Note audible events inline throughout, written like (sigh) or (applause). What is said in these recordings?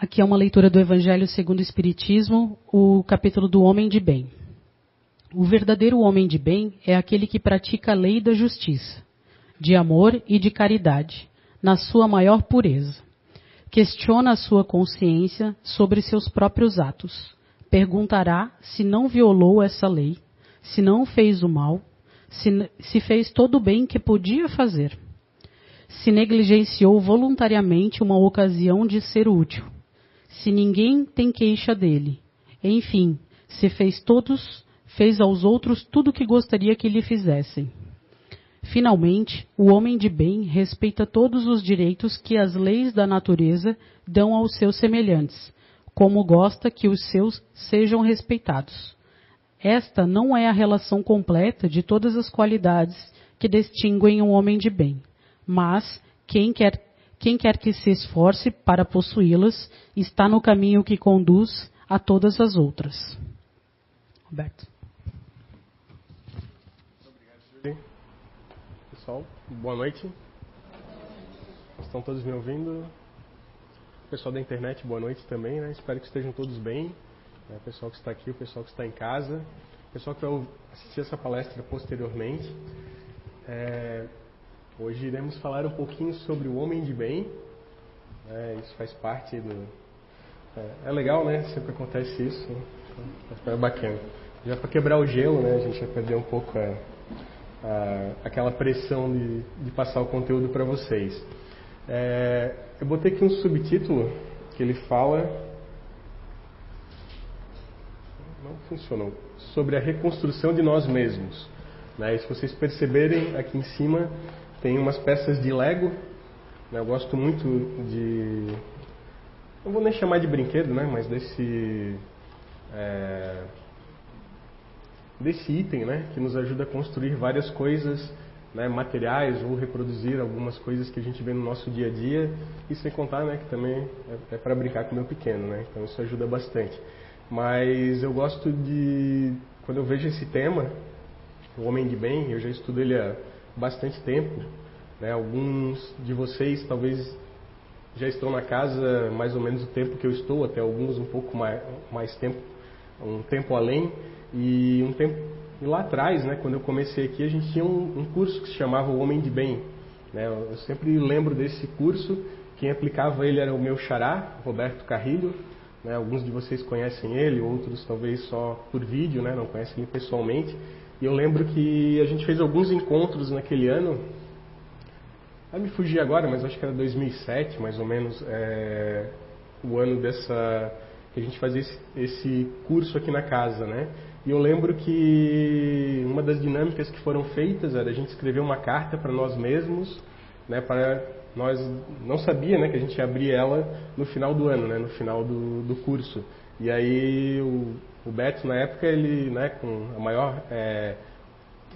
Aqui é uma leitura do Evangelho segundo o Espiritismo, o capítulo do Homem de Bem. O verdadeiro homem de bem é aquele que pratica a lei da justiça, de amor e de caridade, na sua maior pureza. Questiona a sua consciência sobre seus próprios atos. Perguntará se não violou essa lei, se não fez o mal, se, se fez todo o bem que podia fazer, se negligenciou voluntariamente uma ocasião de ser útil se ninguém tem queixa dele. Enfim, se fez todos, fez aos outros tudo o que gostaria que lhe fizessem. Finalmente, o homem de bem respeita todos os direitos que as leis da natureza dão aos seus semelhantes, como gosta que os seus sejam respeitados. Esta não é a relação completa de todas as qualidades que distinguem um homem de bem, mas quem quer quem quer que se esforce para possuí-las está no caminho que conduz a todas as outras. Roberto. Obrigado, Pessoal, boa noite. Estão todos me ouvindo? Pessoal da internet, boa noite também, né? Espero que estejam todos bem. É, o pessoal que está aqui, o pessoal que está em casa, pessoal que vai assistir essa palestra posteriormente. É, Hoje iremos falar um pouquinho sobre o homem de bem. É, isso faz parte do. É, é, legal, né? Sempre acontece isso. É bacana. Já para quebrar o gelo, né? A gente vai perder um pouco a, a, aquela pressão de, de, passar o conteúdo para vocês. É, eu botei aqui um subtítulo que ele fala. Não funcionou. Sobre a reconstrução de nós mesmos. Né? E se vocês perceberem aqui em cima, tem umas peças de Lego. Né? Eu gosto muito de. Não vou nem chamar de brinquedo, né? Mas desse. É, desse item, né? Que nos ajuda a construir várias coisas né, materiais ou reproduzir algumas coisas que a gente vê no nosso dia a dia e sem contar né, que também é, é para brincar com o meu pequeno, né, então isso ajuda bastante. Mas eu gosto de, quando eu vejo esse tema, o homem de bem, eu já estudo ele há bastante tempo. Né? Alguns de vocês talvez já estão na casa mais ou menos o tempo que eu estou, até alguns um pouco mais, mais tempo, um tempo além. E um tempo lá atrás, né, quando eu comecei aqui, a gente tinha um, um curso que se chamava O Homem de Bem. Né? Eu sempre lembro desse curso. Quem aplicava ele era o meu xará, Roberto Carrilho. Né? Alguns de vocês conhecem ele, outros talvez só por vídeo, né? não conhecem ele pessoalmente. E eu lembro que a gente fez alguns encontros naquele ano. Vai me fugir agora, mas acho que era 2007, mais ou menos, é, o ano dessa que a gente fazia esse, esse curso aqui na casa, né? E eu lembro que uma das dinâmicas que foram feitas era a gente escrever uma carta para nós mesmos, né? Para nós não sabia, né, que a gente ia abrir ela no final do ano, né? No final do, do curso. E aí o Beto, na época, ele, né, com a maior é,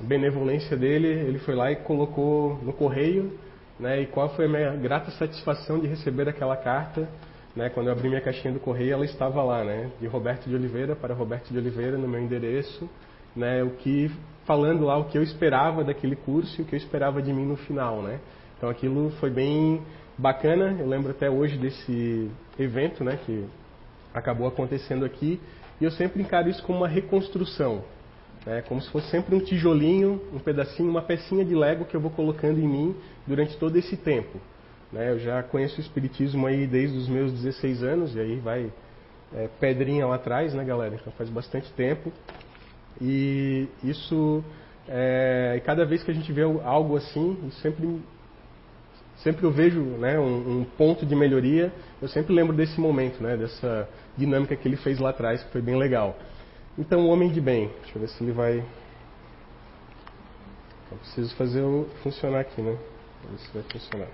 benevolência dele, ele foi lá e colocou no correio, né, e qual foi a minha grata satisfação de receber aquela carta, né, quando eu abri minha caixinha do correio, ela estava lá, né, de Roberto de Oliveira para Roberto de Oliveira, no meu endereço, né, o que, falando lá o que eu esperava daquele curso e o que eu esperava de mim no final, né. Então aquilo foi bem bacana, eu lembro até hoje desse evento, né, que acabou acontecendo aqui. E eu sempre encaro isso como uma reconstrução, né? como se fosse sempre um tijolinho, um pedacinho, uma pecinha de Lego que eu vou colocando em mim durante todo esse tempo. Né? Eu já conheço o Espiritismo aí desde os meus 16 anos, e aí vai é, pedrinha lá atrás, né, galera? Então faz bastante tempo. E isso, é, cada vez que a gente vê algo assim, isso sempre sempre eu vejo né, um, um, ponto de melhoria, eu sempre lembro desse momento, né, dessa dinâmica que ele fez lá atrás, que foi bem legal. Então, o homem de bem, deixa eu ver se ele vai. Eu preciso fazer o funcionar aqui, né? Ver se vai funcionar.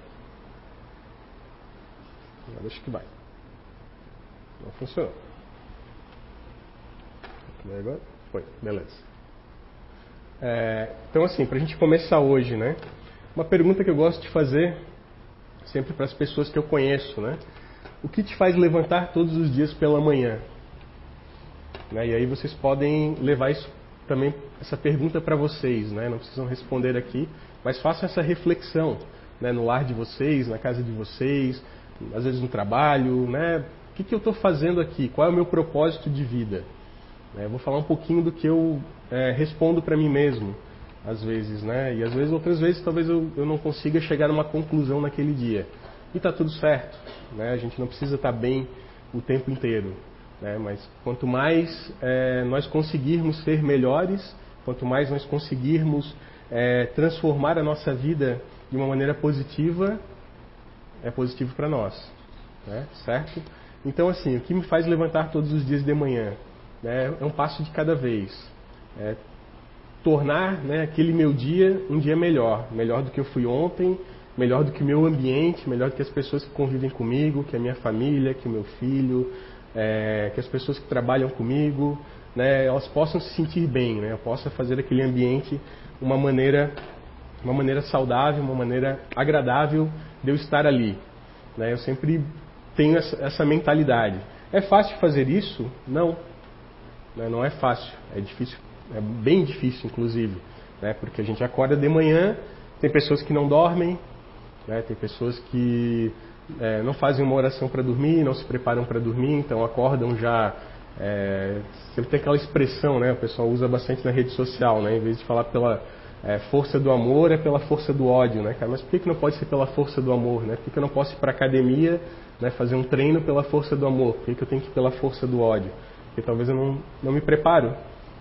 Agora acho que vai. Não funcionou. Agora? Foi, beleza. É, então, assim, para a gente começar hoje, né? Uma pergunta que eu gosto de fazer sempre para as pessoas que eu conheço, né? O que te faz levantar todos os dias pela manhã? Né? E aí vocês podem levar isso também essa pergunta para vocês, né? Não precisam responder aqui, mas façam essa reflexão, né? No lar de vocês, na casa de vocês, às vezes no trabalho, né? O que, que eu estou fazendo aqui? Qual é o meu propósito de vida? É, vou falar um pouquinho do que eu é, respondo para mim mesmo, às vezes, né? E às vezes, outras vezes, talvez eu, eu não consiga chegar a uma conclusão naquele dia. E está tudo certo, né? A gente não precisa estar tá bem o tempo inteiro, né? Mas quanto mais é, nós conseguirmos ser melhores, quanto mais nós conseguirmos é, transformar a nossa vida de uma maneira positiva, é positivo para nós, né? certo? Então, assim, o que me faz levantar todos os dias de manhã né, é um passo de cada vez. É tornar né, aquele meu dia um dia melhor, melhor do que eu fui ontem, melhor do que o meu ambiente, melhor do que as pessoas que convivem comigo, que a minha família, que o meu filho, é, que as pessoas que trabalham comigo, né, elas possam se sentir bem, né, eu possa fazer aquele ambiente uma maneira, uma maneira saudável, uma maneira agradável de eu estar ali. Né, eu sempre tenho essa, essa mentalidade. É fácil fazer isso? Não. Né, não é fácil. É difícil, é bem difícil, inclusive. Né, porque a gente acorda de manhã, tem pessoas que não dormem, né, tem pessoas que é, não fazem uma oração para dormir, não se preparam para dormir, então acordam já. É, sempre tem aquela expressão, né? O pessoal usa bastante na rede social, né? Em vez de falar pela é, força do amor, é pela força do ódio, né? Mas por que, que não pode ser pela força do amor, né? Por que, que eu não posso ir para academia, né, fazer um treino pela força do amor? Por que, que eu tenho que ir pela força do ódio? Porque talvez eu não, não me preparo,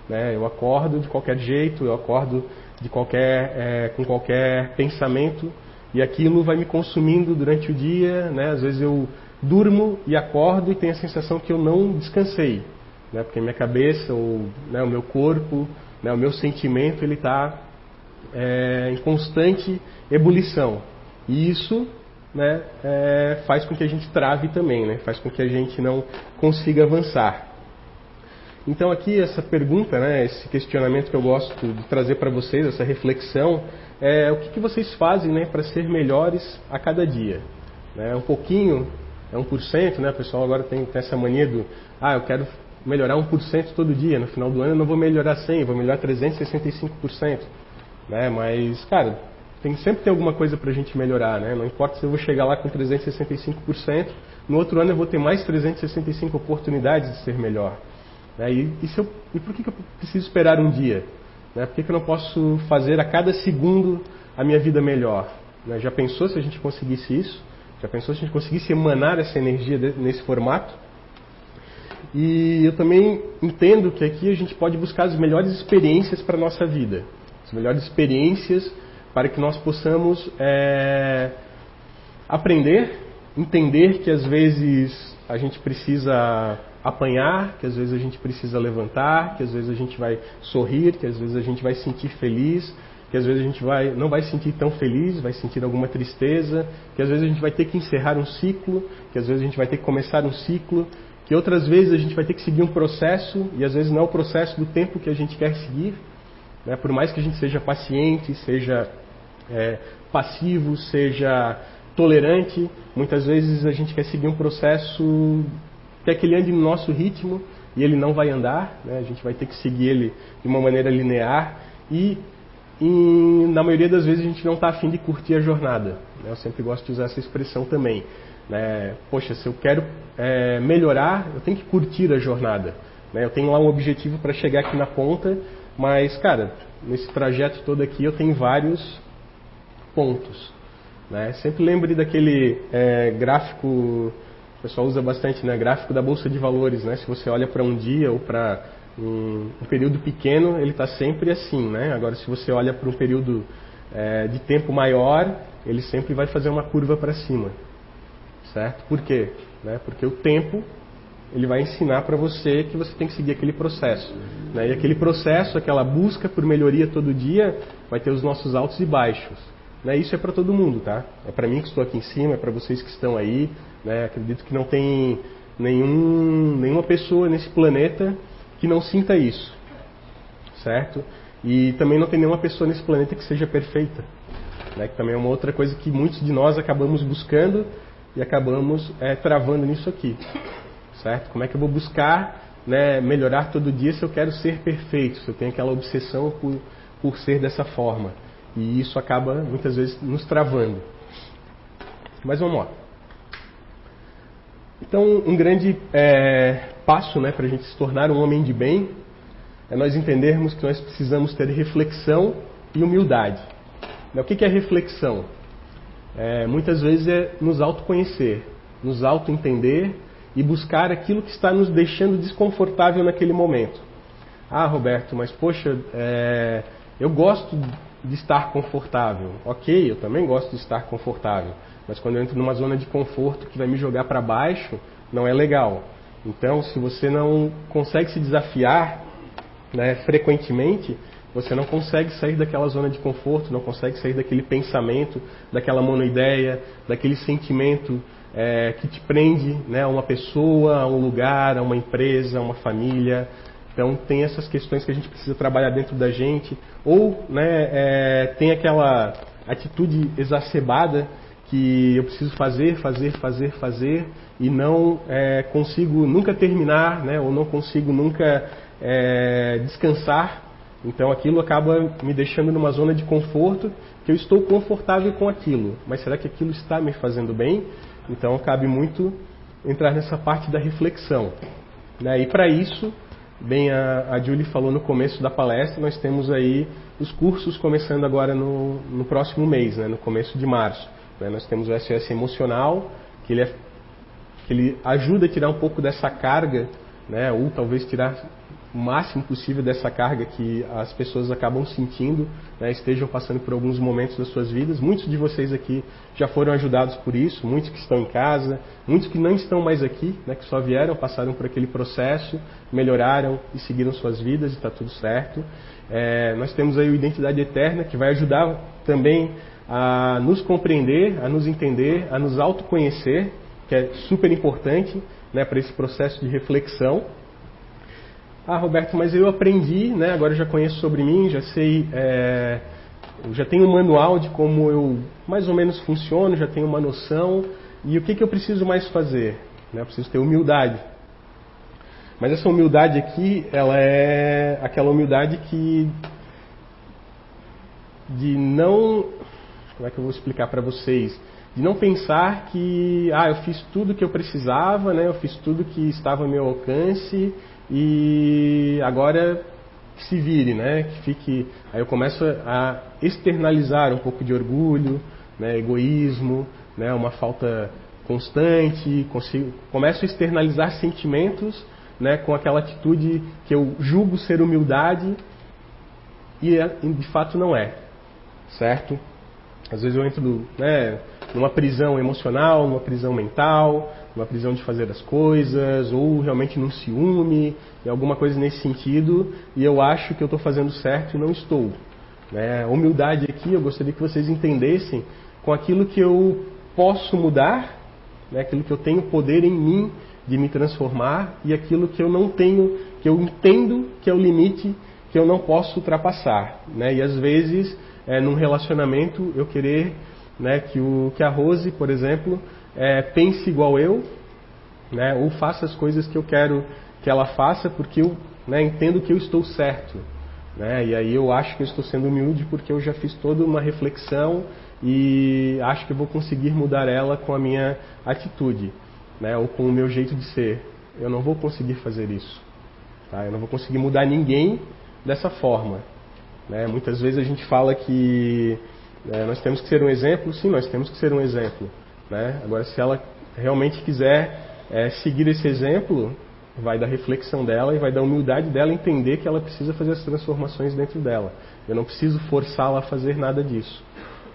né? Eu acordo de qualquer jeito, eu acordo de qualquer, é, com qualquer pensamento e aquilo vai me consumindo durante o dia, né? Às vezes eu durmo e acordo e tenho a sensação que eu não descansei, né? Porque minha cabeça, ou, né, o meu corpo, né, o meu sentimento, ele está é, em constante ebulição. E isso né, é, faz com que a gente trave também, né, faz com que a gente não consiga avançar. Então aqui essa pergunta, né, esse questionamento que eu gosto de trazer para vocês, essa reflexão, é o que, que vocês fazem né, para ser melhores a cada dia? Né, um pouquinho, é 1%, né, o pessoal agora tem, tem essa mania do, ah, eu quero melhorar 1% todo dia, no final do ano eu não vou melhorar 100, vou melhorar 365%. Né? Mas, cara, tem, sempre tem alguma coisa para a gente melhorar, né? Não importa se eu vou chegar lá com 365%, no outro ano eu vou ter mais 365 oportunidades de ser melhor. Né? E, e, eu, e, por que, que, eu preciso esperar um dia? Né? Por que, que eu não posso fazer a cada segundo a minha vida melhor? Né? Já pensou se a gente conseguisse isso? Já pensou se a gente conseguisse emanar essa energia nesse formato? E eu também entendo que aqui a gente pode buscar as melhores experiências para a nossa vida as melhores experiências para que nós possamos é, aprender, entender que às vezes a gente precisa apanhar, que às vezes a gente precisa levantar, que às vezes a gente vai sorrir, que às vezes a gente vai sentir feliz, que às vezes a gente vai, não vai sentir tão feliz, vai sentir alguma tristeza, que às vezes a gente vai ter que encerrar um ciclo, que às vezes a gente vai ter que começar um ciclo, que outras vezes a gente vai ter que seguir um processo e às vezes não é o processo do tempo que a gente quer seguir, né? Por mais que a gente seja paciente, seja é, passivo, seja tolerante, muitas vezes a gente quer seguir um processo que é que ele ande no nosso ritmo e ele não vai andar, né? a gente vai ter que seguir ele de uma maneira linear e, e na maioria das vezes a gente não está afim de curtir a jornada. Né? Eu sempre gosto de usar essa expressão também. Né? Poxa, se eu quero é, melhorar, eu tenho que curtir a jornada. Né? Eu tenho lá um objetivo para chegar aqui na ponta mas, cara, nesse trajeto todo aqui eu tenho vários pontos. Né? Sempre lembre daquele é, gráfico, o pessoal usa bastante, né? Gráfico da Bolsa de Valores, né? Se você olha para um dia ou para um, um, período pequeno, ele está sempre assim, né? Agora, se você olha para um período é, de tempo maior, ele sempre vai fazer uma curva para cima, certo? Por quê? Né? Porque o tempo ele vai ensinar para você que você tem que seguir aquele processo. Né? E aquele processo, aquela busca por melhoria todo dia, vai ter os nossos altos e baixos. Né? Isso é para todo mundo, tá? É para mim que estou aqui em cima, é para vocês que estão aí. Né? Acredito que não tem nenhum, nenhuma pessoa nesse planeta que não sinta isso, certo? E também não tem nenhuma pessoa nesse planeta que seja perfeita, né? Que também é uma outra coisa que muitos de nós acabamos buscando e acabamos é, travando nisso aqui certo? Como é que eu vou buscar né, melhorar todo dia se eu quero ser perfeito, se eu tenho aquela obsessão por, por ser dessa forma? E isso acaba muitas vezes nos travando. Mas vamos lá. Então, um grande é, passo né, para a gente se tornar um homem de bem é nós entendermos que nós precisamos ter reflexão e humildade. O que é reflexão? É, muitas vezes é nos autoconhecer, nos autoentender e buscar aquilo que está nos deixando desconfortável naquele momento. Ah, Roberto, mas poxa, é, eu gosto de estar confortável. Ok, eu também gosto de estar confortável. Mas quando eu entro numa zona de conforto que vai me jogar para baixo, não é legal. Então, se você não consegue se desafiar né, frequentemente, você não consegue sair daquela zona de conforto, não consegue sair daquele pensamento, daquela monoideia, daquele sentimento é, que te prende né, a uma pessoa, a um lugar, a uma empresa, a uma família. Então tem essas questões que a gente precisa trabalhar dentro da gente. Ou né, é, tem aquela atitude exacerbada que eu preciso fazer, fazer, fazer, fazer e não é, consigo nunca terminar, né, ou não consigo nunca é, descansar. Então aquilo acaba me deixando numa zona de conforto, que eu estou confortável com aquilo, mas será que aquilo está me fazendo bem? Então cabe muito entrar nessa parte da reflexão. Né? E para isso, bem a, a Julie falou no começo da palestra, nós temos aí os cursos começando agora no, no próximo mês, né? no começo de março. Né? Nós temos o SOS Emocional, que ele, é, que ele ajuda a tirar um pouco dessa carga, né? ou talvez tirar o máximo possível dessa carga que as pessoas acabam sentindo, né, estejam passando por alguns momentos das suas vidas. Muitos de vocês aqui já foram ajudados por isso, muitos que estão em casa, muitos que não estão mais aqui, né, que só vieram, passaram por aquele processo, melhoraram e seguiram suas vidas e está tudo certo. É, nós temos aí o Identidade Eterna, que vai ajudar também a nos compreender, a nos entender, a nos autoconhecer, que é super importante né, para esse processo de reflexão. Ah, Roberto, mas eu aprendi, né? Agora já conheço sobre mim, já sei, é, já tenho um manual de como eu mais ou menos funciono, já tenho uma noção. E o que, que eu preciso mais fazer? Né? Eu preciso ter humildade. Mas essa humildade aqui, ela é aquela humildade que de não, como é que eu vou explicar para vocês? De não pensar que, ah, eu fiz tudo que eu precisava, né? Eu fiz tudo que estava ao meu alcance e agora que se vire, né? Que fique. Aí eu começo a externalizar um pouco de orgulho, né? egoísmo, né? Uma falta constante, consigo, começo a externalizar sentimentos, né? Com aquela atitude que eu julgo ser humildade e de fato não é, certo? Às vezes eu entro, né? Numa prisão emocional, numa prisão mental, uma prisão de fazer as coisas, ou realmente num ciúme, alguma coisa nesse sentido, e eu acho que eu estou fazendo certo e não estou. Né? Humildade aqui, eu gostaria que vocês entendessem com aquilo que eu posso mudar, né? aquilo que eu tenho poder em mim de me transformar, e aquilo que eu não tenho, que eu entendo que é o limite que eu não posso ultrapassar. Né? E às vezes, é, num relacionamento, eu querer né, que, o, que a Rose, por exemplo, é, pense igual eu, né, ou faça as coisas que eu quero que ela faça porque eu né, entendo que eu estou certo. Né, e aí eu acho que eu estou sendo humilde porque eu já fiz toda uma reflexão e acho que eu vou conseguir mudar ela com a minha atitude, né, ou com o meu jeito de ser. Eu não vou conseguir fazer isso. Tá? Eu não vou conseguir mudar ninguém dessa forma. Né? Muitas vezes a gente fala que é, nós temos que ser um exemplo, sim, nós temos que ser um exemplo. Né? Agora, se ela realmente quiser é, seguir esse exemplo, vai da reflexão dela e vai da humildade dela entender que ela precisa fazer as transformações dentro dela. Eu não preciso forçá-la a fazer nada disso.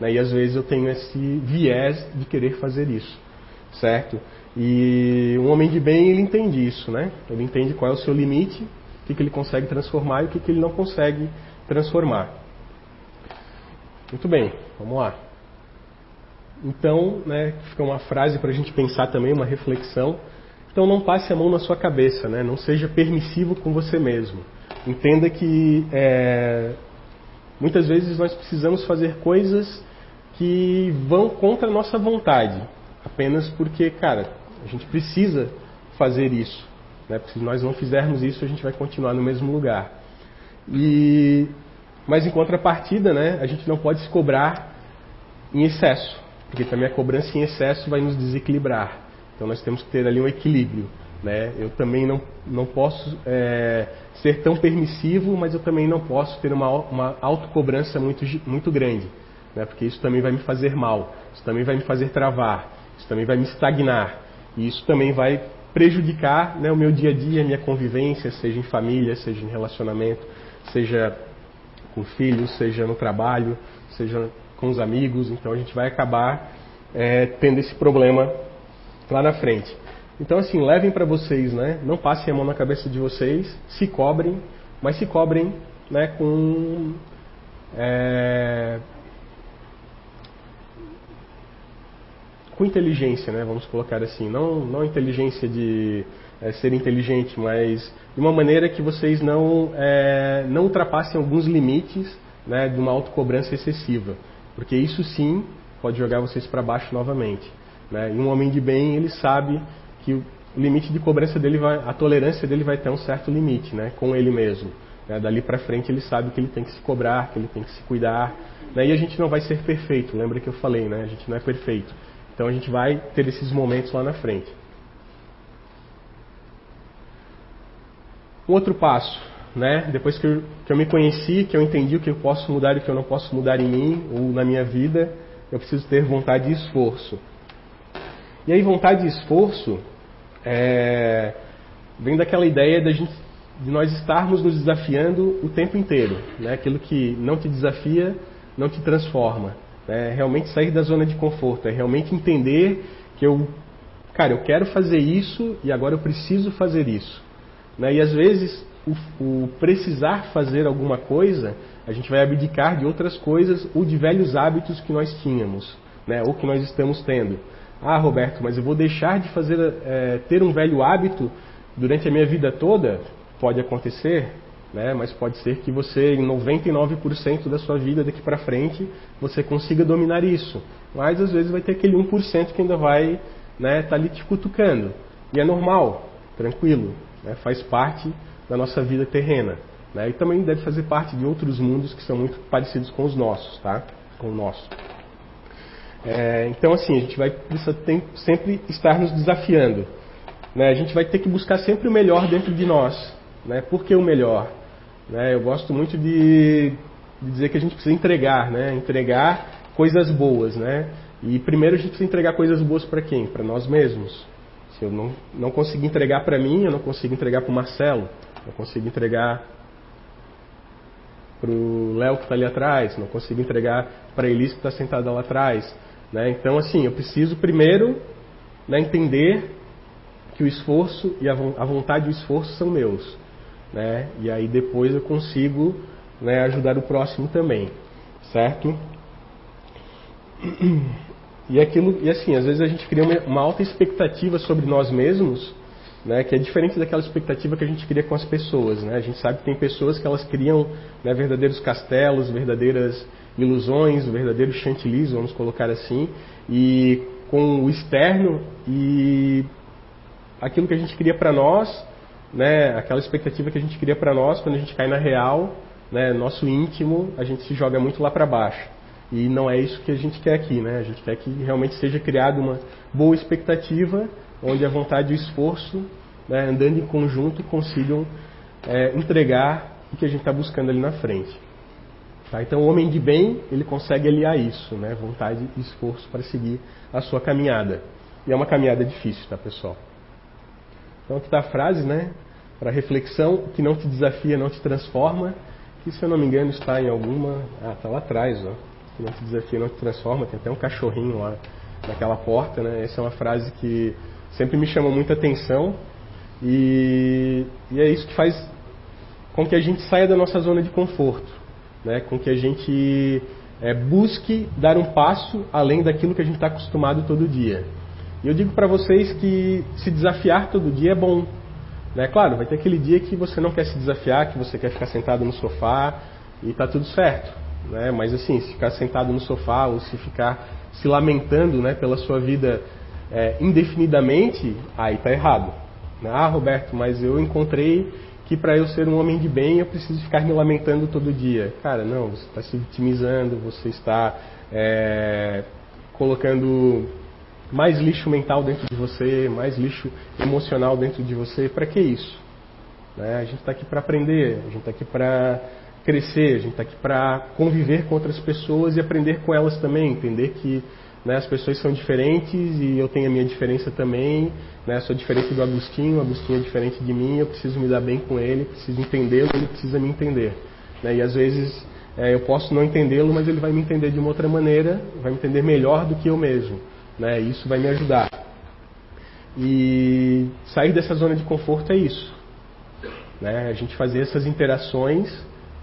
Né? E às vezes eu tenho esse viés de querer fazer isso, certo? E um homem de bem, ele entende isso, né? Ele entende qual é o seu limite, o que, que ele consegue transformar e o que, que ele não consegue transformar. Muito bem, vamos lá. Então, né, fica uma frase para a gente pensar também, uma reflexão. Então, não passe a mão na sua cabeça, né? não seja permissivo com você mesmo. Entenda que é, muitas vezes nós precisamos fazer coisas que vão contra a nossa vontade, apenas porque, cara, a gente precisa fazer isso. Né? Se nós não fizermos isso, a gente vai continuar no mesmo lugar. E, mas em contrapartida, né, a gente não pode se cobrar em excesso porque também a cobrança em excesso vai nos desequilibrar. Então nós temos que ter ali um equilíbrio. Né? Eu também não, não posso é, ser tão permissivo, mas eu também não posso ter uma, uma autocobrança muito, muito grande, né? porque isso também vai me fazer mal, isso também vai me fazer travar, isso também vai me estagnar, e isso também vai prejudicar né, o meu dia a dia, a minha convivência, seja em família, seja em relacionamento, seja com filhos, seja no trabalho, seja com os amigos. Então a gente vai acabar é, tendo esse problema lá na frente. Então, assim, levem para vocês, né? Não passem a mão na cabeça de vocês, se cobrem, mas se cobrem né, com. É, com inteligência, né? Vamos colocar assim. Não, não inteligência de é, ser inteligente, mas de uma maneira que vocês não, é, não ultrapassem alguns limites né, de uma autocobrança excessiva. Porque isso sim pode jogar vocês para baixo novamente. Né? E um homem de bem, ele sabe que o limite de cobrança dele vai, a tolerância dele vai ter um certo limite, né, com ele mesmo. Né? Dali para frente ele sabe que ele tem que se cobrar, que ele tem que se cuidar. Né? E a gente não vai ser perfeito, lembra que eu falei, né? A gente não é perfeito. Então a gente vai ter esses momentos lá na frente. Um outro passo, né? Depois que eu, que eu me conheci, que eu entendi o que eu posso mudar e o que eu não posso mudar em mim ou na minha vida, eu preciso ter vontade e esforço. E aí vontade e esforço é, vem daquela ideia de, gente, de, nós estarmos nos desafiando o tempo inteiro. Né? Aquilo que não te desafia, não te transforma. É realmente sair da zona de conforto, é realmente entender que eu, cara, eu quero fazer isso e agora eu preciso fazer isso. Né? E às vezes o, o precisar fazer alguma coisa, a gente vai abdicar de outras coisas ou de velhos hábitos que nós tínhamos, né? ou que nós estamos tendo. Ah, Roberto, mas eu vou deixar de fazer, é, ter um velho hábito durante a minha vida toda? Pode acontecer, né? mas pode ser que você, em 99% da sua vida daqui para frente, você consiga dominar isso. Mas às vezes vai ter aquele 1% que ainda vai estar né, tá ali te cutucando. E é normal, tranquilo, né? faz parte da nossa vida terrena. Né? E também deve fazer parte de outros mundos que são muito parecidos com os nossos, tá? Com o nosso. É, então, assim, a gente vai precisar sempre estar nos desafiando. Né? A gente vai ter que buscar sempre o melhor dentro de nós. Né? Por que o melhor? Né? Eu gosto muito de, de, dizer que a gente precisa entregar, né? entregar coisas boas. Né? E primeiro a gente precisa entregar coisas boas para quem? Para nós mesmos. Se eu não, não conseguir entregar para mim, eu não consigo entregar para o Marcelo, não consigo entregar para o Léo que está ali atrás, não consigo entregar para a Elis que está sentada lá atrás. Né? Então, assim, eu preciso primeiro né, entender que o esforço e a vontade e o esforço são meus. Né? E aí depois eu consigo né, ajudar o próximo também, certo? (clears throat) E aquilo, e assim, às vezes a gente cria uma, uma alta expectativa sobre nós mesmos, né, que é diferente daquela expectativa que a gente cria com as pessoas. Né? A gente sabe que tem pessoas que elas criam né, verdadeiros castelos, verdadeiras ilusões, verdadeiros chantilis, vamos colocar assim, e com o externo e aquilo que a gente cria para nós, né, aquela expectativa que a gente cria para nós, quando a gente cai na real, né, nosso íntimo, a gente se joga muito lá para baixo. E não é isso que a gente quer aqui, né? A gente quer que realmente seja criada uma boa expectativa, onde a vontade e o esforço, né, andando em conjunto, consigam é, entregar o que a gente está buscando ali na frente. Tá? Então, o homem de bem, ele consegue aliar isso, né? vontade e esforço para seguir a sua caminhada. E é uma caminhada difícil, tá, pessoal? Então, aqui está a frase, né? Para reflexão, que não te desafia não te transforma. Que, se eu não me engano, está em alguma. Ah, está lá atrás, ó. Que não te desafia não te transforma. Tem até um cachorrinho lá naquela porta, né? Essa é uma frase que sempre me chama muita atenção. E, e é isso que faz com que a gente saia da nossa zona de conforto né, com que a gente é, busque dar um passo além daquilo que a gente está acostumado todo dia. E eu digo para vocês que se desafiar todo dia é bom. Né? Claro, vai ter aquele dia que você não quer se desafiar, que você quer ficar sentado no sofá e está tudo certo. Né? Mas assim, se ficar sentado no sofá ou se ficar se lamentando né, pela sua vida é, indefinidamente, aí está errado. Ah, Roberto, mas eu encontrei que para eu ser um homem de bem eu preciso ficar me lamentando todo dia. Cara, não, você está se vitimizando, você está é, colocando mais lixo mental dentro de você, mais lixo emocional dentro de você. Para que isso? Né? A gente está aqui para aprender, a gente está aqui para crescer, a gente está aqui para conviver com outras pessoas e aprender com elas também, entender que né, as pessoas são diferentes e eu tenho a minha diferença também, né, sou diferente do Agostinho, o Agostinho é diferente de mim, eu preciso me dar bem com ele, preciso entendê-lo, ele precisa me entender. Né, e às vezes é, eu posso não entendê-lo, mas ele vai me entender de uma outra maneira, vai me entender melhor do que eu mesmo. Né, e isso vai me ajudar. E sair dessa zona de conforto é isso. Né, a gente fazer essas interações,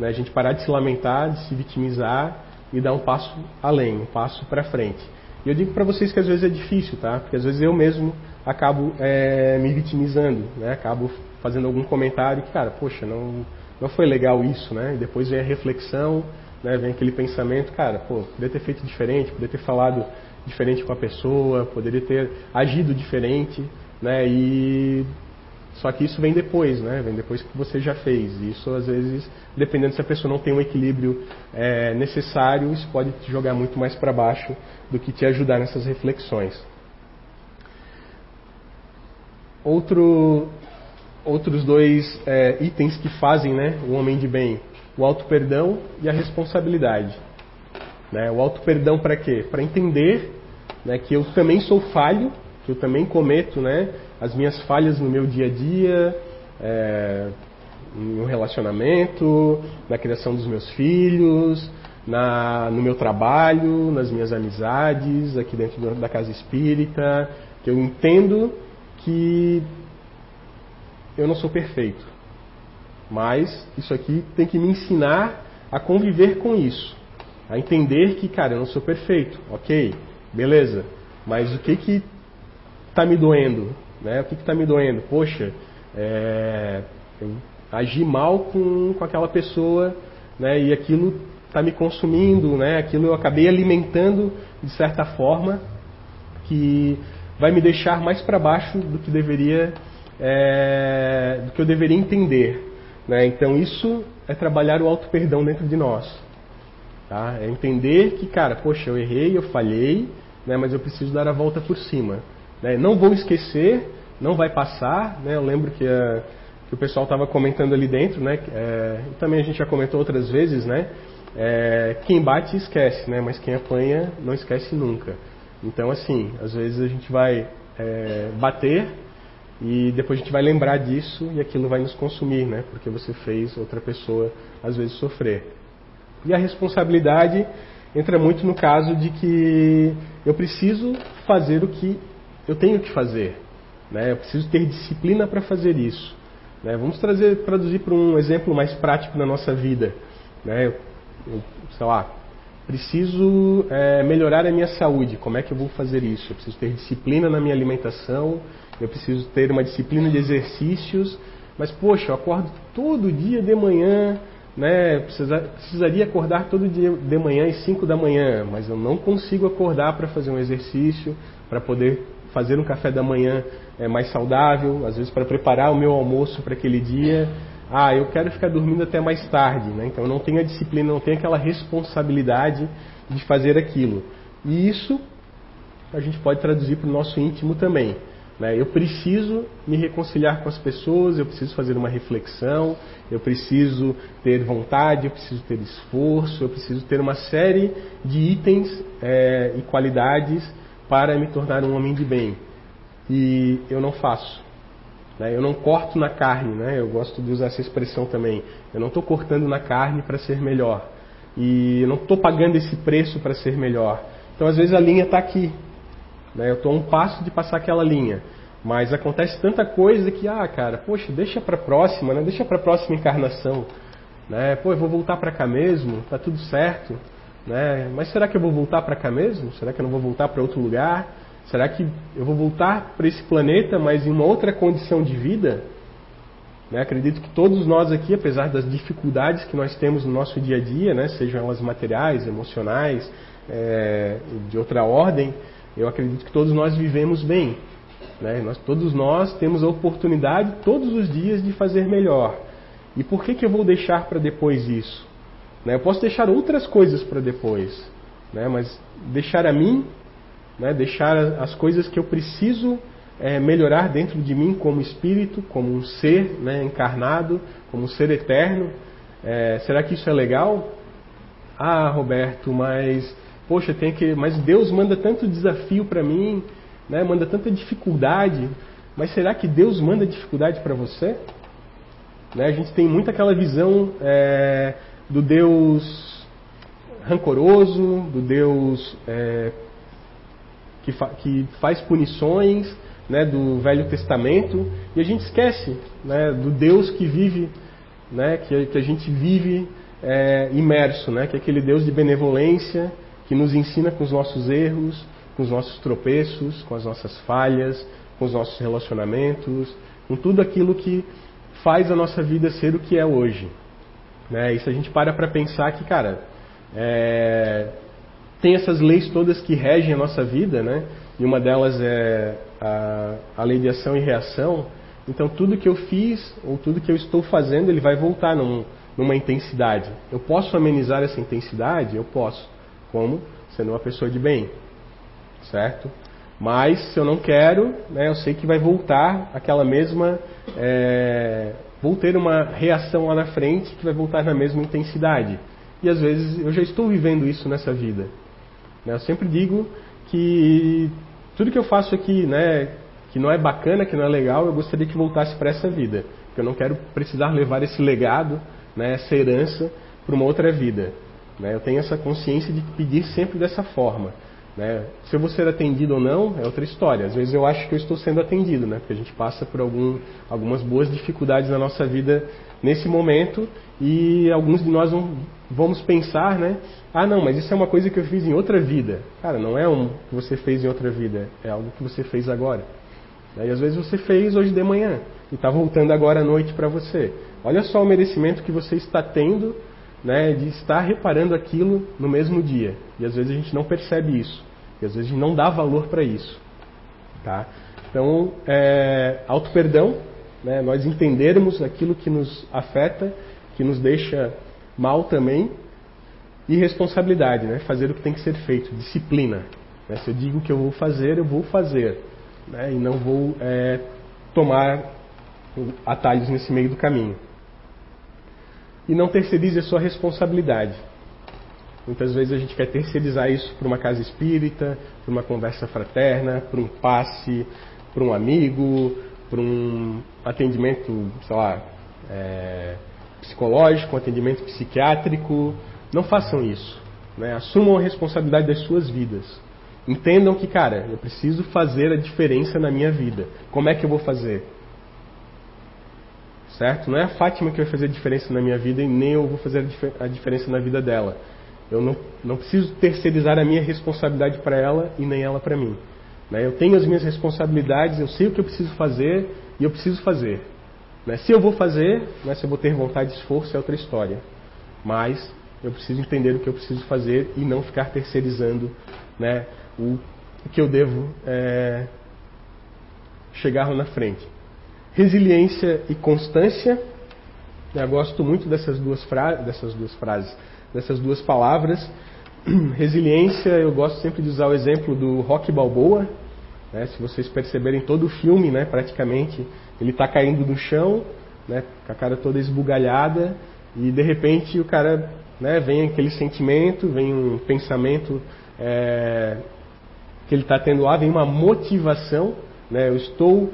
né, a gente parar de se lamentar, de se vitimizar e dar um passo além, um passo para frente. E eu digo para vocês que às vezes é difícil, tá? Porque às vezes eu mesmo acabo é, me vitimizando, né? Acabo fazendo algum comentário que, cara, poxa, não, não foi legal isso, né? E depois vem a reflexão, né? Vem aquele pensamento, cara, pô, poderia ter feito diferente, poderia ter falado diferente com a pessoa, poderia ter agido diferente, né? E só que isso vem depois, né? Vem depois que você já fez. Isso, às vezes, dependendo se a pessoa não tem um equilíbrio é, necessário, isso pode te jogar muito mais para baixo do que te ajudar nessas reflexões. Outro, outros dois é, itens que fazem né, o homem de bem: o auto-perdão e a responsabilidade. Né? O auto-perdão para quê? Para entender né, que eu também sou falho, que eu também cometo né, as minhas falhas no meu dia a dia, é, no relacionamento, na criação dos meus filhos, na, no meu trabalho, nas minhas amizades, aqui dentro da casa espírita, que eu entendo que eu não sou perfeito. Mas isso aqui tem que me ensinar a conviver com isso. A entender que, cara, eu não sou perfeito. Ok, beleza. Mas o que que está me doendo? Né? O que está me doendo? Poxa, é, eu agi mal com, com aquela pessoa né? e aquilo está me consumindo, né? aquilo eu acabei alimentando de certa forma que vai me deixar mais para baixo do que deveria, é, do que eu deveria entender. Né? Então isso é trabalhar o auto perdão dentro de nós. Tá? É entender que, cara, poxa, eu errei, eu falhei, né? mas eu preciso dar a volta por cima. Né? Não vou esquecer, não vai passar. Né? Eu lembro que, eh, que o pessoal estava comentando ali dentro, né? É, também a gente já comentou outras vezes, né? É, quem bate esquece, né? Mas quem apanha não esquece nunca. Então, assim, às vezes a gente vai é, bater e depois a gente vai lembrar disso e aquilo vai nos consumir, né? Porque você fez outra pessoa às vezes sofrer. E a responsabilidade entra muito no caso de que eu preciso fazer o que eu tenho que fazer. Né? Eu preciso ter disciplina para fazer isso. Né? Vamos trazer, traduzir para um exemplo mais prático na nossa vida. Né? Eu, eu, sei lá, preciso é, melhorar a minha saúde. Como é que eu vou fazer isso? Eu preciso ter disciplina na minha alimentação, eu preciso ter uma disciplina de exercícios. Mas, poxa, eu acordo todo dia de manhã, né? Precisa, precisaria acordar todo dia de manhã às 5 da manhã, mas eu não consigo acordar para fazer um exercício, para poder fazer um café da manhã é, mais saudável, às vezes para preparar o meu almoço para aquele dia. Ah, eu quero ficar dormindo até mais tarde, né? então não tenho a disciplina, não tenho aquela responsabilidade de fazer aquilo. E isso a gente pode traduzir para o nosso íntimo também. Né? Eu preciso me reconciliar com as pessoas, eu preciso fazer uma reflexão, eu preciso ter vontade, eu preciso ter esforço, eu preciso ter uma série de itens é, e qualidades para me tornar um homem de bem. E eu não faço. Né? Eu não corto na carne, né? eu gosto de usar essa expressão também. Eu não estou cortando na carne para ser melhor. E eu não estou pagando esse preço para ser melhor. Então, às vezes, a linha está aqui. Né? Eu estou a um passo de passar aquela linha. Mas acontece tanta coisa que, ah, cara, poxa, deixa para próxima, né? deixa para a próxima encarnação. Né? Pô, eu vou voltar para cá mesmo, tá tudo certo. Né? Mas será que eu vou voltar para cá mesmo? Será que eu não vou voltar para outro lugar? Será que eu vou voltar para esse planeta, mas em uma outra condição de vida? Né? Acredito que todos nós aqui, apesar das dificuldades que nós temos no nosso dia a dia, né? sejam elas materiais, emocionais, é, de outra ordem, eu acredito que todos nós vivemos bem. Né? Nós, todos nós temos a oportunidade todos os dias de fazer melhor. E por que, que eu vou deixar para depois isso? Né? Eu posso deixar outras coisas para depois, né? mas deixar a mim né? deixar as coisas que eu preciso é, melhorar dentro de mim como espírito, como um ser né, encarnado, como um ser eterno. É, será que isso é legal? Ah, Roberto, mas poxa, tem que, mas Deus manda tanto desafio para mim, né, manda tanta dificuldade. Mas será que Deus manda dificuldade para você? Né, a gente tem muito aquela visão é, do Deus rancoroso, do Deus é, que, fa que faz punições, né, do Velho Testamento e a gente esquece né, do Deus que vive, né, que, que a gente vive é, imerso, né, que é aquele Deus de benevolência que nos ensina com os nossos erros, com os nossos tropeços, com as nossas falhas, com os nossos relacionamentos, com tudo aquilo que faz a nossa vida ser o que é hoje. Né? E se a gente para para pensar que, cara, é, tem essas leis todas que regem a nossa vida, né? E uma delas é a, a lei de ação e reação. Então tudo que eu fiz ou tudo que eu estou fazendo, ele vai voltar num, numa intensidade. Eu posso amenizar essa intensidade? Eu posso. Como? Sendo uma pessoa de bem. Certo? Mas se eu não quero, né, eu sei que vai voltar aquela mesma. É, vou ter uma reação lá na frente que vai voltar na mesma intensidade. E às vezes eu já estou vivendo isso nessa vida. Né? Eu sempre digo que tudo que eu faço aqui, né, que não é bacana, que não é legal, eu gostaria que voltasse para essa vida. Porque eu não quero precisar levar esse legado, né, essa herança, para uma outra vida. Né? Eu tenho essa consciência de pedir sempre dessa forma. Né? Se eu vou ser atendido ou não é outra história. Às vezes eu acho que eu estou sendo atendido, né? porque a gente passa por algum, algumas boas dificuldades na nossa vida nesse momento e alguns de nós vamos pensar, né? Ah, não, mas isso é uma coisa que eu fiz em outra vida. Cara, não é um que você fez em outra vida, é algo que você fez agora. E às vezes você fez hoje de manhã e está voltando agora à noite para você. Olha só o merecimento que você está tendo né, de estar reparando aquilo no mesmo dia. E às vezes a gente não percebe isso. E às vezes a gente não dá valor para isso. Tá? Então, é, auto-perdão, né, nós entendermos aquilo que nos afeta, que nos deixa mal também, e responsabilidade, né, fazer o que tem que ser feito, disciplina. Né, se eu digo que eu vou fazer, eu vou fazer. Né, e não vou é, tomar atalhos nesse meio do caminho e não terceirize a sua responsabilidade. Muitas vezes a gente quer terceirizar isso para uma casa espírita, para uma conversa fraterna, para um passe, para um amigo, para um atendimento, sei lá, é, psicológico, um atendimento psiquiátrico. Não façam isso. Né? Assumam a responsabilidade das suas vidas. Entendam que, cara, eu preciso fazer a diferença na minha vida. Como é que eu vou fazer? Certo? Não é a Fátima que vai fazer a diferença na minha vida e nem eu vou fazer a diferença na vida dela. Eu não, não preciso terceirizar a minha responsabilidade para ela e nem ela para mim. Né? Eu tenho as minhas responsabilidades, eu sei o que eu preciso fazer e eu preciso fazer. Né? Se eu vou fazer, né, se eu vou ter vontade e esforço, é outra história. Mas eu preciso entender o que eu preciso fazer e não ficar terceirizando né, o, que eu devo é, chegar lá na frente resiliência e constância. Eu gosto muito dessas duas, dessas duas frases, dessas duas palavras. (clears throat) Resiliência, eu gosto sempre de usar o exemplo do Rock Balboa. Né? Se vocês perceberem todo o filme, né, praticamente, ele está caindo no chão, né, com a cara toda esbugalhada, e de repente o cara né, vem aquele sentimento, vem um pensamento é, que ele está tendo lá, vem uma motivação. Né, eu estou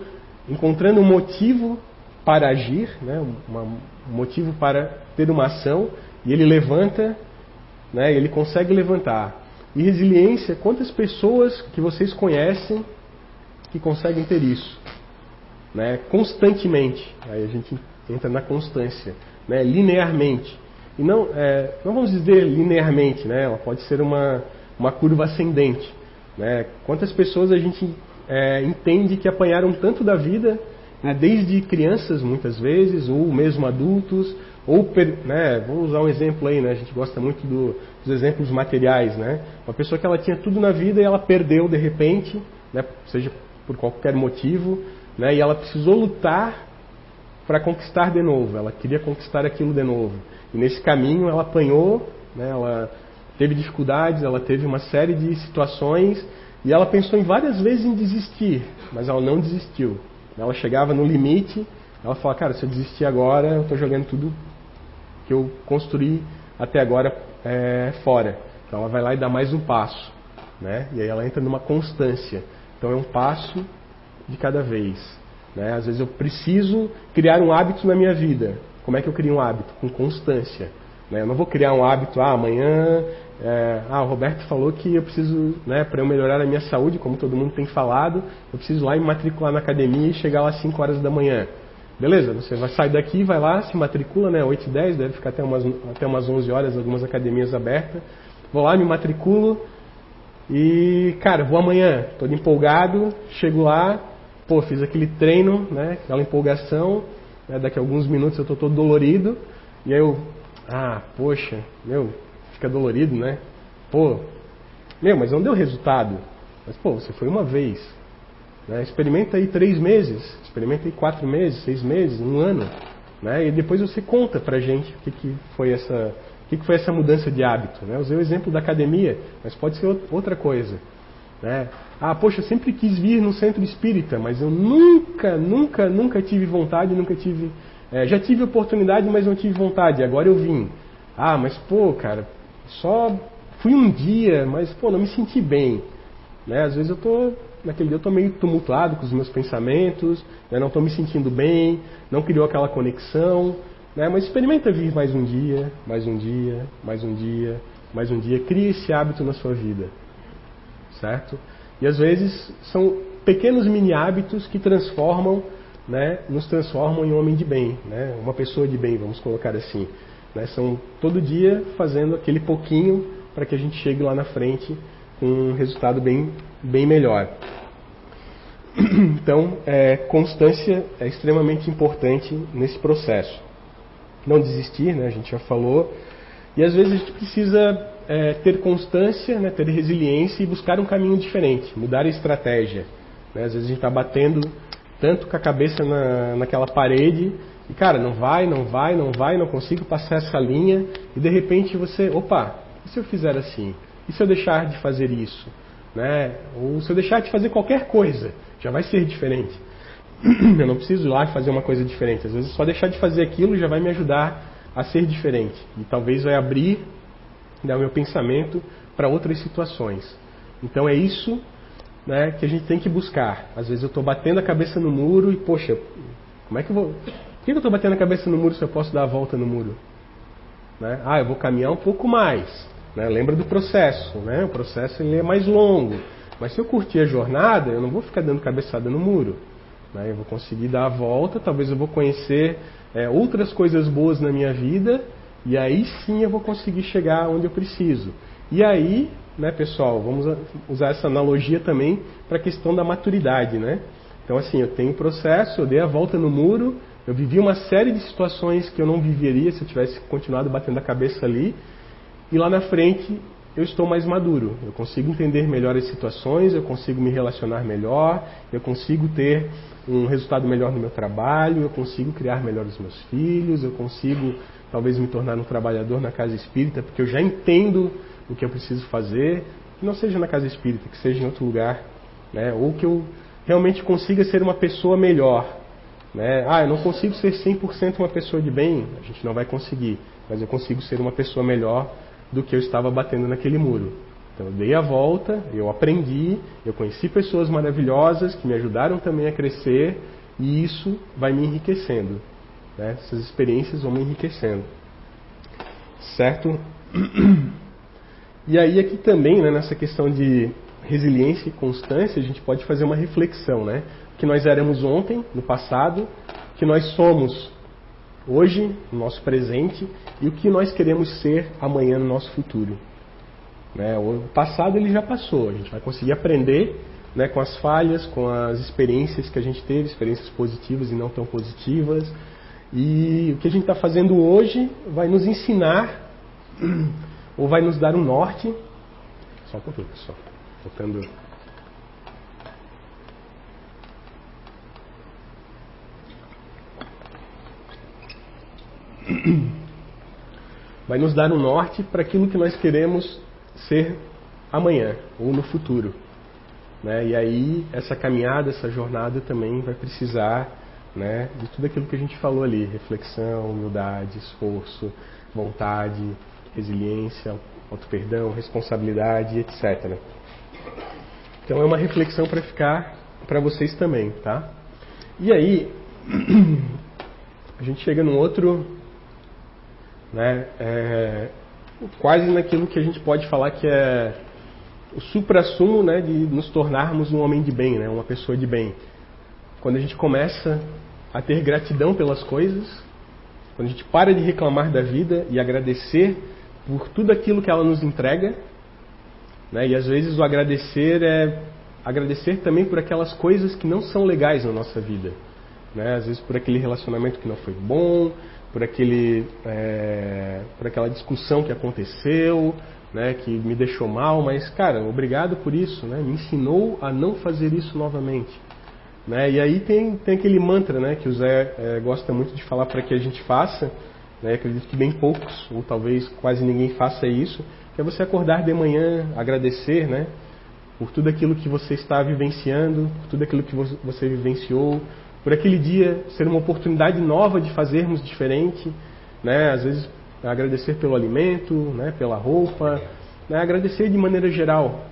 encontrando um motivo para agir, né, um motivo para ter uma ação, e ele levanta, né, ele consegue levantar. E resiliência, quantas pessoas que vocês conhecem que conseguem ter isso? Né, constantemente. Aí a gente entra na constância, né, linearmente. E não, é, não vamos dizer linearmente, né, ela pode ser uma, uma curva ascendente. Né? Quantas pessoas a gente é, entende que apanharam tanto da vida, né, desde crianças muitas vezes, ou mesmo adultos, ou, né, vamos usar um exemplo aí, né, a gente gosta muito do, dos exemplos materiais, né, uma pessoa que ela tinha tudo na vida e ela perdeu de repente, né, seja por qualquer motivo, né, e ela precisou lutar para conquistar de novo, ela queria conquistar aquilo de novo, e nesse caminho ela apanhou, né, ela teve dificuldades, ela teve uma série de situações E ela pensou em várias vezes em desistir, mas ela não desistiu. Ela chegava no limite, ela falava, cara, se eu desistir agora, eu estou jogando tudo que eu construí até agora é, fora. Então ela vai lá e dá mais um passo. Né? E aí ela entra numa constância. Então é um passo de cada vez. Né? Às vezes eu preciso criar um hábito na minha vida. Como é que eu crio um hábito? Com constância. Né? Eu não vou criar um hábito, ah, amanhã. É, ah, o Roberto falou que eu preciso, né, para eu melhorar a minha saúde, como todo mundo tem falado, eu preciso lá me matricular na academia e chegar lá às 5 horas da manhã. Beleza, você vai sair daqui, vai lá, se matricula, né, 8 e 10, deve ficar até umas, até umas 11 horas, algumas academias abertas. Vou lá, me matriculo e, cara, vou amanhã, todo empolgado, chego lá, pô, fiz aquele treino, né, aquela empolgação, né, daqui a alguns minutos eu tô todo dolorido, e aí eu, ah, poxa, meu, fica dolorido, né? Pô, meu, mas não deu resultado. Mas, pô, você foi uma vez. Né? Experimenta aí três meses, experimenta aí quatro meses, seis meses, um ano. Né? E depois você conta pra gente o que, que foi essa. O que, foi essa mudança de hábito? Né? Usei o exemplo da academia, mas pode ser outra coisa. Né? Ah, poxa, eu sempre quis vir no centro espírita, mas eu nunca, nunca, nunca tive vontade, nunca tive é, já tive oportunidade, mas não tive vontade. Agora eu vim. Ah, mas pô, cara, só fui um dia, mas pô, não me senti bem. Né? Às vezes eu tô naquele dia eu tô meio tumultuado com os meus pensamentos, né? não estou me sentindo bem, não criou aquela conexão. Né? Mas experimenta vir mais um dia, mais um dia, mais um dia, mais um dia. Crie esse hábito na sua vida, certo? E às vezes são pequenos mini hábitos que transformam né, nos transformam em um homem de bem, né, uma pessoa de bem, vamos colocar assim. Né, são todo dia fazendo aquele pouquinho para que a gente chegue lá na frente com um resultado bem, bem melhor. (clears throat) Então, é, constância é extremamente importante nesse processo. Não desistir, né, a gente já falou. E às vezes a gente precisa é, ter constância, né, ter resiliência e buscar um caminho diferente, mudar a estratégia. Né? Às vezes a gente está batendo tanto com a cabeça na, naquela parede e cara, não vai, não vai, não vai, não consigo passar essa linha e de repente você, opa, e se eu fizer assim? E se eu deixar de fazer isso? Né? Ou se eu deixar de fazer qualquer coisa, já vai ser diferente. (clears throat) Eu não preciso ir lá e fazer uma coisa diferente. Às vezes só deixar de fazer aquilo já vai me ajudar a ser diferente. E talvez vai abrir né, o meu pensamento para outras situações. Então é isso né, que a gente tem que buscar. Às vezes eu estou batendo a cabeça no muro e, poxa, como é que eu vou. Que eu estou batendo a cabeça no muro se eu posso dar a volta no muro? Né? Ah, eu vou caminhar um pouco mais. Né? Lembra do processo, né? O processo ele é mais longo. Mas se eu curtir a jornada, eu não vou ficar dando cabeçada no muro. Né? Eu vou conseguir dar a volta, talvez eu vou conhecer é, outras coisas boas na minha vida, e aí sim eu vou conseguir chegar onde eu preciso. E aí né, pessoal, vamos usar essa analogia também para a questão da maturidade, né? Então, assim, eu tenho o processo, eu dei a volta no muro, eu vivi uma série de situações que eu não viveria se eu tivesse continuado batendo a cabeça ali, e lá na frente eu estou mais maduro, eu consigo entender melhor as situações, eu consigo me relacionar melhor, eu consigo ter um resultado melhor no meu trabalho, eu consigo criar melhor os meus filhos, eu consigo talvez me tornar um trabalhador na casa espírita, porque eu já entendo o que eu preciso fazer, que não seja na casa espírita, que seja em outro lugar, né? ou que eu realmente consiga ser uma pessoa melhor. Né? Ah, eu não consigo ser 100% uma pessoa de bem, a gente não vai conseguir, mas eu consigo ser uma pessoa melhor do que eu estava batendo naquele muro. Então eu dei a volta, eu aprendi, eu conheci pessoas maravilhosas que me ajudaram também a crescer e isso vai me enriquecendo. Né? Essas experiências vão me enriquecendo. Certo? (clears throat) E aí aqui também, né, nessa questão de resiliência e constância, a gente pode fazer uma reflexão, né? Que nós éramos ontem, no passado, que nós somos hoje, no nosso presente, e o que nós queremos ser amanhã no nosso futuro. Né? O passado ele já passou, a gente vai conseguir aprender né, com as falhas, com as experiências que a gente teve, experiências positivas e não tão positivas. E o que a gente está fazendo hoje vai nos ensinar (clears throat) ou vai nos dar um norte. Só um pouquinho, pessoal. Tocando. (clears throat) Vai nos dar um norte para aquilo que nós queremos ser amanhã ou no futuro. Né? E aí essa caminhada, essa jornada também vai precisar né, de tudo aquilo que a gente falou ali: reflexão, humildade, esforço, vontade, resiliência, auto-perdão, responsabilidade, etc. Então é uma reflexão para ficar para vocês também, tá? E aí (clears throat) a gente chega num outro, né, é, quase naquilo que a gente pode falar que é o supra-sumo né, de nos tornarmos um homem de bem, né, uma pessoa de bem. Quando a gente começa a ter gratidão pelas coisas, quando a gente para de reclamar da vida e agradecer por tudo aquilo que ela nos entrega, né, e às vezes o agradecer é agradecer também por aquelas coisas que não são legais na nossa vida. Né, às vezes por aquele relacionamento que não foi bom, por, aquele, é, por aquela discussão que aconteceu, né, que me deixou mal, mas, cara, obrigado por isso, né, me ensinou a não fazer isso novamente. Né, e aí tem, tem aquele mantra né, que o Zé é, gosta muito de falar para que a gente faça, né, acredito que bem poucos, ou talvez quase ninguém faça isso, que é você acordar de manhã, agradecer né, por tudo aquilo que você está vivenciando, por tudo aquilo que você vivenciou, por aquele dia ser uma oportunidade nova de fazermos diferente, né, às vezes agradecer pelo alimento, né, pela roupa, né, agradecer de maneira geral,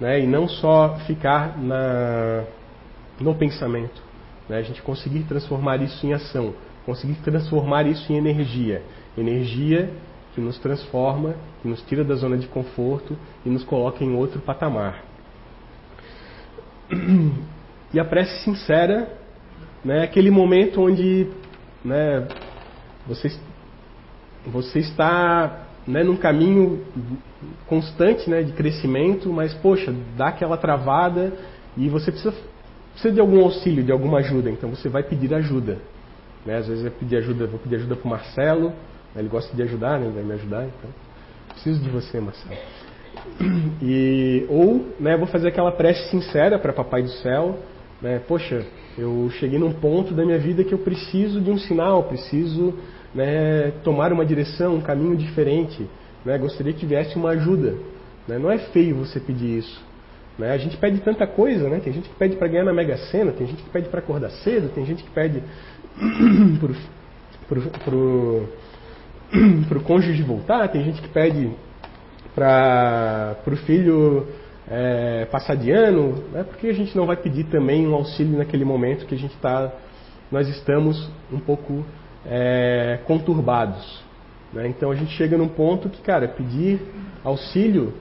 né, e não só ficar na, no pensamento. Né, a gente conseguir transformar isso em ação, conseguir transformar isso em energia. Energia que nos transforma, que nos tira da zona de conforto e nos coloca em outro patamar. (clears throat) E a prece sincera né, aquele momento onde né, você você está né, num caminho constante né, de crescimento, mas, poxa, dá aquela travada e você precisa, precisa de algum auxílio, de alguma ajuda. Então você vai pedir ajuda. Né? Às vezes eu pedir ajuda, vou pedir ajuda para o Marcelo, né, ele gosta de ajudar, né, ele vai me ajudar, então preciso de você, Marcelo. E, ou né, vou fazer aquela prece sincera para Papai do Céu, né, poxa, eu cheguei num ponto da minha vida que eu preciso de um sinal, preciso né, tomar uma direção, um caminho diferente. Né, gostaria que tivesse uma ajuda. Né, não é feio você pedir isso. Né, a gente pede tanta coisa, né, tem gente que pede para ganhar na Mega Sena, tem gente que pede para acordar cedo, tem gente que pede (coughs) para o (coughs) cônjuge voltar, tem gente que pede para o filho é, passar de ano, né? porque a gente não vai pedir também um auxílio naquele momento que a gente está, nós estamos um pouco é, conturbados. Né? Então a gente chega num ponto que, cara, pedir auxílio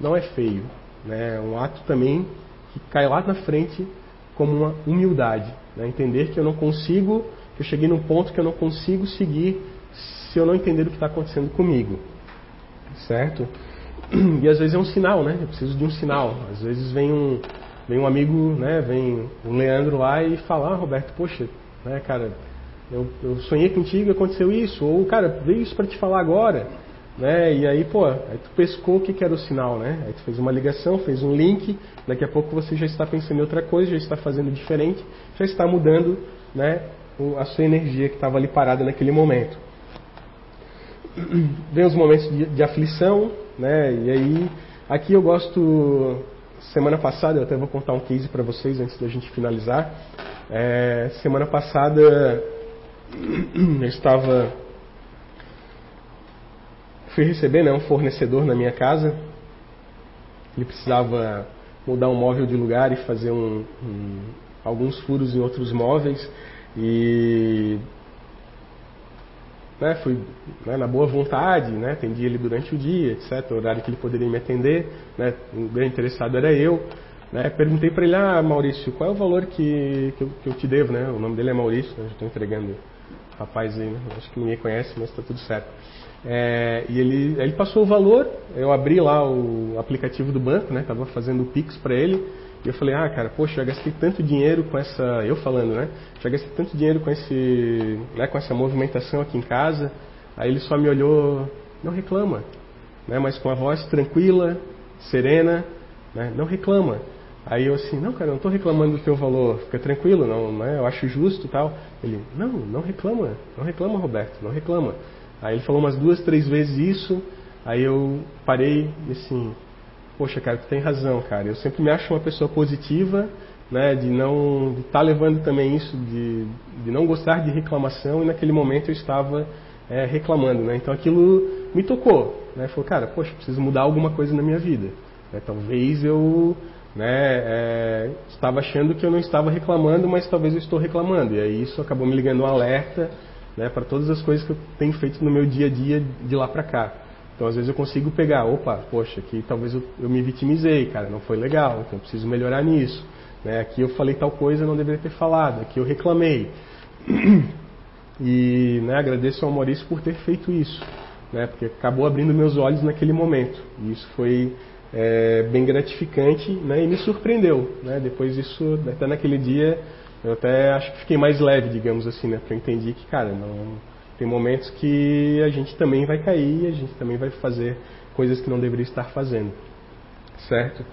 não é feio. Né? É um ato também que cai lá na frente como uma humildade. Né? Entender que eu não consigo, que eu cheguei num ponto que eu não consigo seguir se eu não entender o que está acontecendo comigo. Certo? E às vezes é um sinal, né? Eu preciso de um sinal. Às vezes vem um, vem um amigo, né? Vem o Leandro lá e fala, ah, Roberto, poxa, né, cara, eu, eu sonhei contigo e aconteceu isso, ou cara, veio isso para te falar agora, né? E aí, pô, aí tu pescou o que, que era o sinal, né? Aí tu fez uma ligação, fez um link, daqui a pouco você já está pensando em outra coisa, já está fazendo diferente, já está mudando, né? A sua energia que estava ali parada naquele momento. (clears throat) Vem os momentos de, de aflição, né? E aí, aqui eu gosto semana passada, eu até vou contar um case para vocês antes da gente finalizar. É, semana passada (clears throat) eu estava fui receber né, um fornecedor na minha casa. Ele precisava mudar um móvel de lugar e fazer um, um, alguns furos em outros móveis. E né, fui né, na boa vontade, né, atendi ele durante o dia, etc. O horário que ele poderia me atender. Né, o grande interessado era eu. Né, perguntei para ele, ah, Maurício, qual é o valor que, que, eu, que eu te devo? Né? O nome dele é Maurício, né, já estou entregando rapaz aí, né? acho que ninguém conhece, mas está tudo certo. É, e ele, ele passou o valor, eu abri lá o aplicativo do banco, né? Tava fazendo o Pix para ele. E eu falei, ah, cara, poxa, já gastei tanto dinheiro com essa. Eu falando, né? Já gastei tanto dinheiro com esse. Né, com essa movimentação aqui em casa. Aí ele só me olhou, não reclama. Né, mas com a voz tranquila, serena, né, não reclama. Aí eu assim, não, cara, eu não estou reclamando do teu valor, fica tranquilo, não, né, eu acho justo tal. Ele, não, não reclama, não reclama, Roberto, não reclama. Aí ele falou umas duas, três vezes isso, aí eu parei e assim, poxa, cara, tu tem razão, cara. Eu sempre me acho uma pessoa positiva, né, de não estar tá levando também isso de, de não gostar de reclamação e naquele momento eu estava é, reclamando, né? Então aquilo me tocou, né? Falou, cara, poxa, preciso mudar alguma coisa na minha vida. Né? Talvez eu né, é, estava achando que eu não estava reclamando, mas talvez eu estou reclamando. E aí isso acabou me ligando um alerta né, para todas as coisas que eu tenho feito no meu dia a dia de lá para cá. Então às vezes eu consigo pegar, opa, poxa, aqui talvez eu, eu me vitimizei, cara, não foi legal, então preciso melhorar nisso. Né? Aqui eu falei tal coisa, não deveria ter falado, aqui eu reclamei. (clears throat) E né, agradeço ao Maurício por ter feito isso, né, porque acabou abrindo meus olhos naquele momento. E isso foi é, bem gratificante né, e me surpreendeu. Né? Depois disso, até naquele dia, eu até acho que fiquei mais leve, digamos assim, né? Porque eu entendi que, cara, não, tem momentos que a gente também vai cair, a gente também vai fazer coisas que não deveria estar fazendo, certo?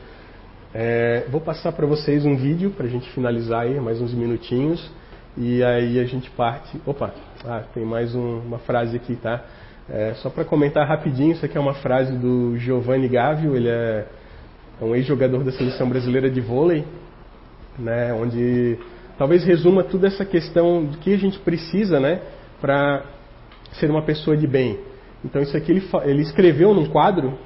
É, vou passar para vocês um vídeo para a gente finalizar aí, mais uns minutinhos, e aí a gente parte. Opa, ah, tem mais um, uma frase aqui, tá? É, só para comentar rapidinho, isso aqui é uma frase do Giovanni Gávio, ele é, é um ex-jogador da seleção brasileira de vôlei, né, onde talvez resuma toda essa questão do que a gente precisa né, para ser uma pessoa de bem. Então isso aqui ele, ele escreveu num quadro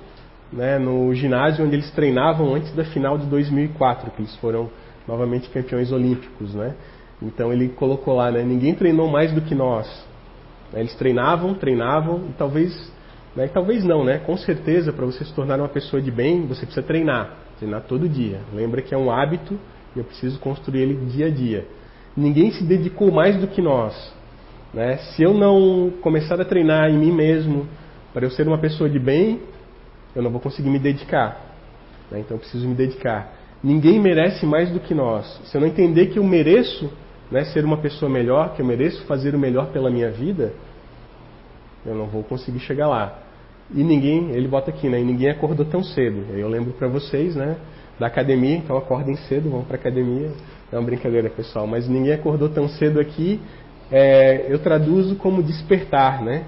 né, no ginásio onde eles treinavam antes da final de 2004, que eles foram novamente campeões olímpicos. Né? Então ele colocou lá, né, ninguém treinou mais do que nós? Eles treinavam, treinavam, e talvez, né, talvez não, né? Com certeza, para você se tornar uma pessoa de bem, você precisa treinar, treinar todo dia. Lembra que é um hábito e eu preciso construir ele dia a dia. Ninguém se dedicou mais do que nós. Né? Se eu não começar a treinar em mim mesmo para eu ser uma pessoa de bem, eu não vou conseguir me dedicar. Né? Então eu preciso me dedicar. Ninguém merece mais do que nós. Se eu não entender que eu mereço né, ser uma pessoa melhor, que eu mereço fazer o melhor pela minha vida, eu não vou conseguir chegar lá. E ninguém, ele bota aqui, né? E ninguém acordou tão cedo. Eu lembro para vocês, né? Da academia, então acordem cedo, vão para academia. É uma brincadeira, pessoal. Mas ninguém acordou tão cedo aqui. É, eu traduzo como despertar, né?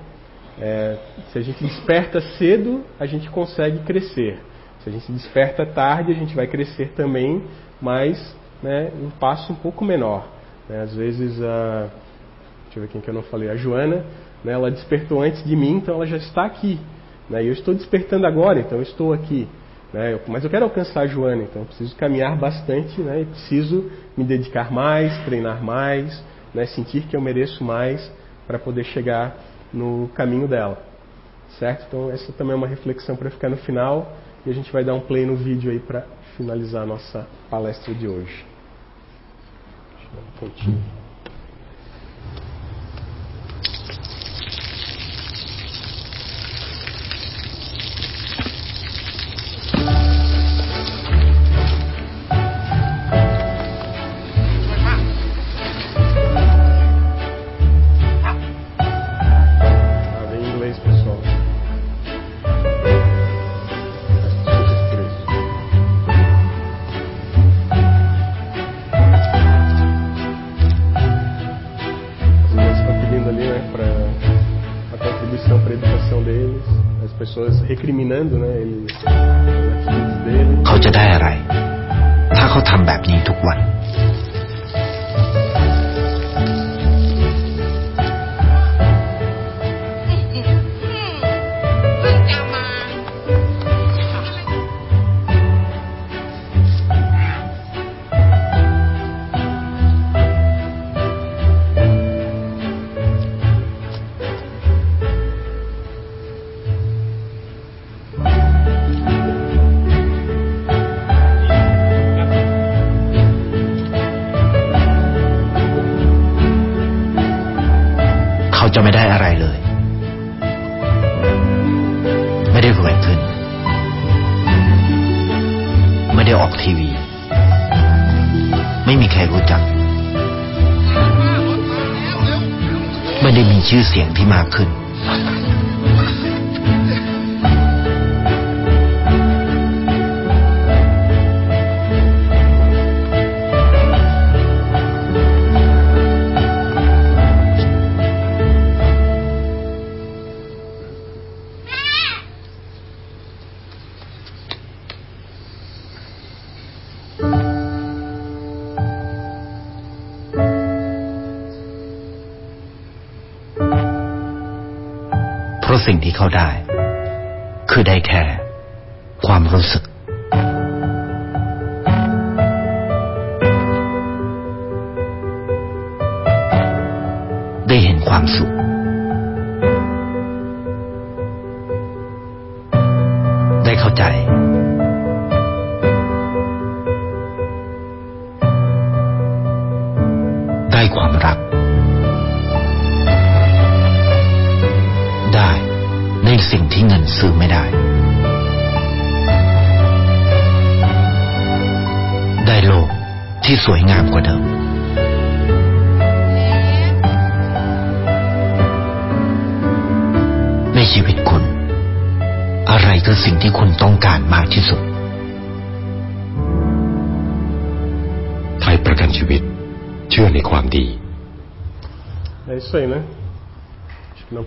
É, se a gente desperta cedo, a gente consegue crescer. Se a gente desperta tarde, a gente vai crescer também, mas né, um passo um pouco menor. Né? Às vezes, a, deixa eu ver quem que eu não falei, a Joana, né, ela despertou antes de mim, então ela já está aqui. Né? E eu estou despertando agora, então eu estou aqui. Né? Mas eu quero alcançar a Joana, então eu preciso caminhar bastante né? preciso me dedicar mais, treinar mais, né? sentir que eu mereço mais para poder chegar no caminho dela. Certo? Então essa também é uma reflexão para ficar no final e a gente vai dar um play no vídeo aí para finalizar a nossa palestra de hoje. Continue. recriminando né, ele, dele. เขาจะได้อะไร ถ้าเขาทำแบบนี้ทุกวัน สิ่งที่เขาได้ คือได้แค่ ความรู้สึก ได้เห็นความสุข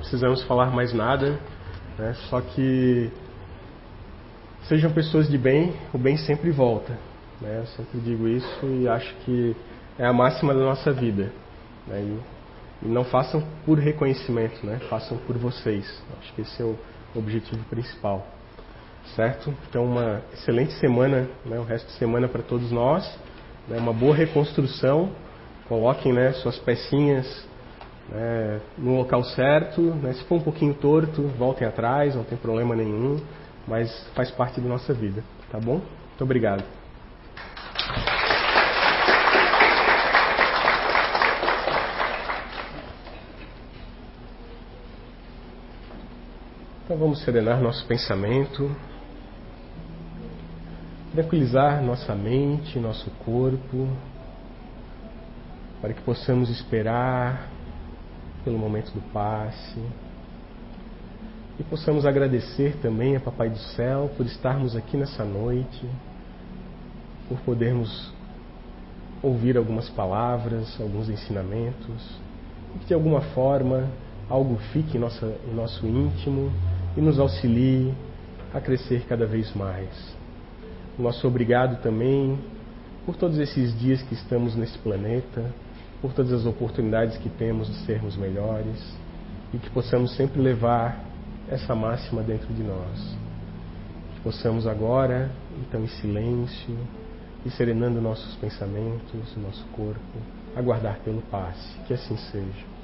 precisamos falar mais nada, né? Só que sejam pessoas de bem, o bem sempre volta, né? Eu sempre digo isso e acho que é a máxima da nossa vida, né? E, e não façam por reconhecimento, né? Façam por vocês. Acho que esse é o objetivo principal, certo? Então uma excelente semana, né? O resto de semana para todos nós, né? Uma boa reconstrução. Coloquem, né? Suas pecinhas né, no local certo. Né, se for um pouquinho torto, voltem atrás, não tem problema nenhum, mas faz parte da nossa vida, tá bom? Muito obrigado. Então vamos serenar nosso pensamento, tranquilizar nossa mente, nosso corpo, para que possamos esperar pelo momento do passe. E possamos agradecer também a Papai do Céu por estarmos aqui nessa noite, por podermos ouvir algumas palavras, alguns ensinamentos, que de alguma forma algo fique em, nossa, em nosso íntimo e nos auxilie a crescer cada vez mais. Nosso obrigado também por todos esses dias que estamos nesse planeta, por todas as oportunidades que temos de sermos melhores e que possamos sempre levar essa máxima dentro de nós. Que possamos agora, então, em silêncio e serenando nossos pensamentos, nosso corpo, aguardar pelo passe. Que assim seja.